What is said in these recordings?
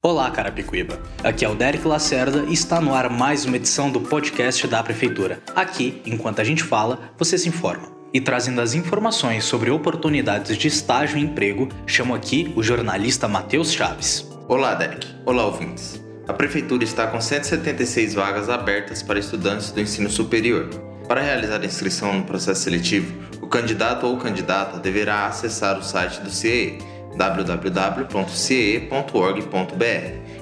Olá, Carapicuíba. Aqui é o Derek Lacerda e está no ar mais uma edição do podcast da Prefeitura. Aqui, enquanto a gente fala, você se informa. E trazendo as informações sobre oportunidades de estágio e emprego, chamo aqui o jornalista Matheus Chaves. Olá, Derek. Olá, ouvintes. A Prefeitura está com 176 vagas abertas para estudantes do ensino superior. Para realizar a inscrição no processo seletivo, o candidato ou candidata deverá acessar o site do CIE www.ce.org.br.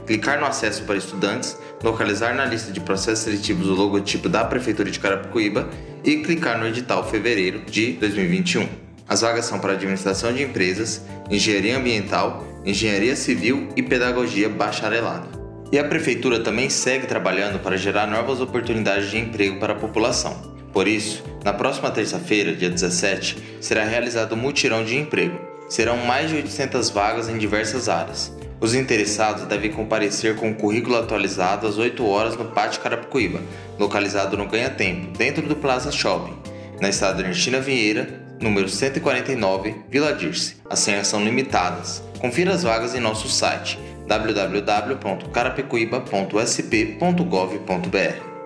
Clicar no acesso para estudantes, localizar na lista de processos seletivos o logotipo da Prefeitura de Carapicuíba e clicar no edital fevereiro de 2021. As vagas são para administração de empresas, engenharia ambiental, engenharia civil e pedagogia bacharelado. E a prefeitura também segue trabalhando para gerar novas oportunidades de emprego para a população. Por isso, na próxima terça-feira, dia 17, será realizado um mutirão de emprego Serão mais de 800 vagas em diversas áreas. Os interessados devem comparecer com o currículo atualizado às 8 horas no Pátio Carapicuíba, localizado no Ganha Tempo, dentro do Plaza Shopping, na estrada Ernestina Vieira, número 149, Vila Dirce. As senhas são limitadas. Confira as vagas em nosso site www.carapicuíba.sp.gov.br.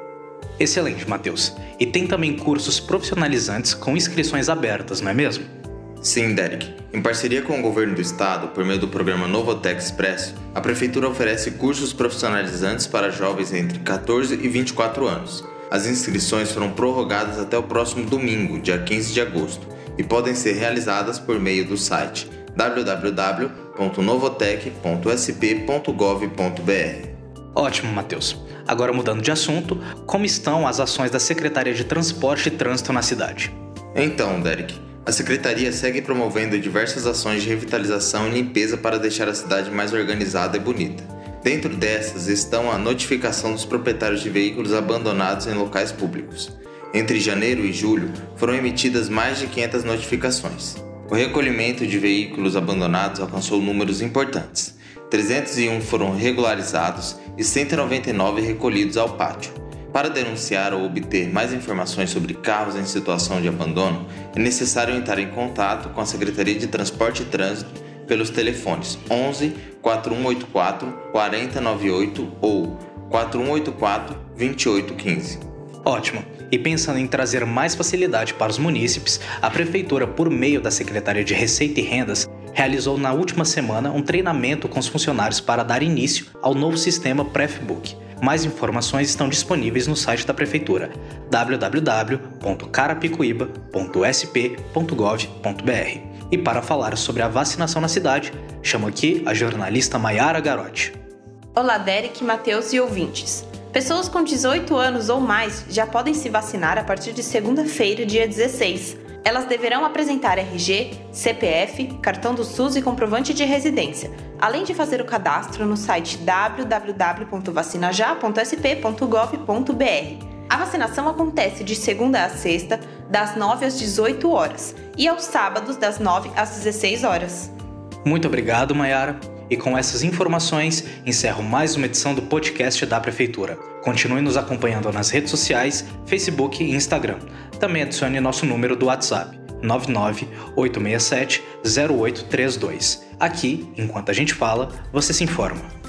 Excelente, Matheus. E tem também cursos profissionalizantes com inscrições abertas, não é mesmo? Sim, Derek. Em parceria com o governo do estado, por meio do programa Novotec Expresso, a prefeitura oferece cursos profissionalizantes para jovens entre 14 e 24 anos. As inscrições foram prorrogadas até o próximo domingo, dia 15 de agosto, e podem ser realizadas por meio do site www.novotec.sp.gov.br. Ótimo, Matheus. Agora mudando de assunto, como estão as ações da Secretaria de Transporte e Trânsito na cidade? Então, Derek, a Secretaria segue promovendo diversas ações de revitalização e limpeza para deixar a cidade mais organizada e bonita. Dentro dessas estão a notificação dos proprietários de veículos abandonados em locais públicos. Entre janeiro e julho foram emitidas mais de 500 notificações. O recolhimento de veículos abandonados alcançou números importantes. 301 foram regularizados e 199 recolhidos ao pátio. Para denunciar ou obter mais informações sobre carros em situação de abandono, é necessário entrar em contato com a Secretaria de Transporte e Trânsito pelos telefones 11 4184 4098 ou 4184 2815. Ótimo! E pensando em trazer mais facilidade para os munícipes, a Prefeitura, por meio da Secretaria de Receita e Rendas, realizou na última semana um treinamento com os funcionários para dar início ao novo sistema PrefBook mais informações estão disponíveis no site da Prefeitura www.carapicuíba.sp.gov.br. E para falar sobre a vacinação na cidade, chamo aqui a jornalista Maiara Garotti. Olá, Derek, Matheus e ouvintes. Pessoas com 18 anos ou mais já podem se vacinar a partir de segunda-feira, dia 16 elas deverão apresentar RG, CPF, cartão do SUS e comprovante de residência, além de fazer o cadastro no site www.vacinajá.sp.gov.br. A vacinação acontece de segunda a sexta, das 9 às 18 horas, e aos sábados, das 9 às 16 horas. Muito obrigado, Mayara. E com essas informações, encerro mais uma edição do podcast da Prefeitura. Continue nos acompanhando nas redes sociais, Facebook e Instagram. Também adicione nosso número do WhatsApp 99867 0832. Aqui, enquanto a gente fala, você se informa.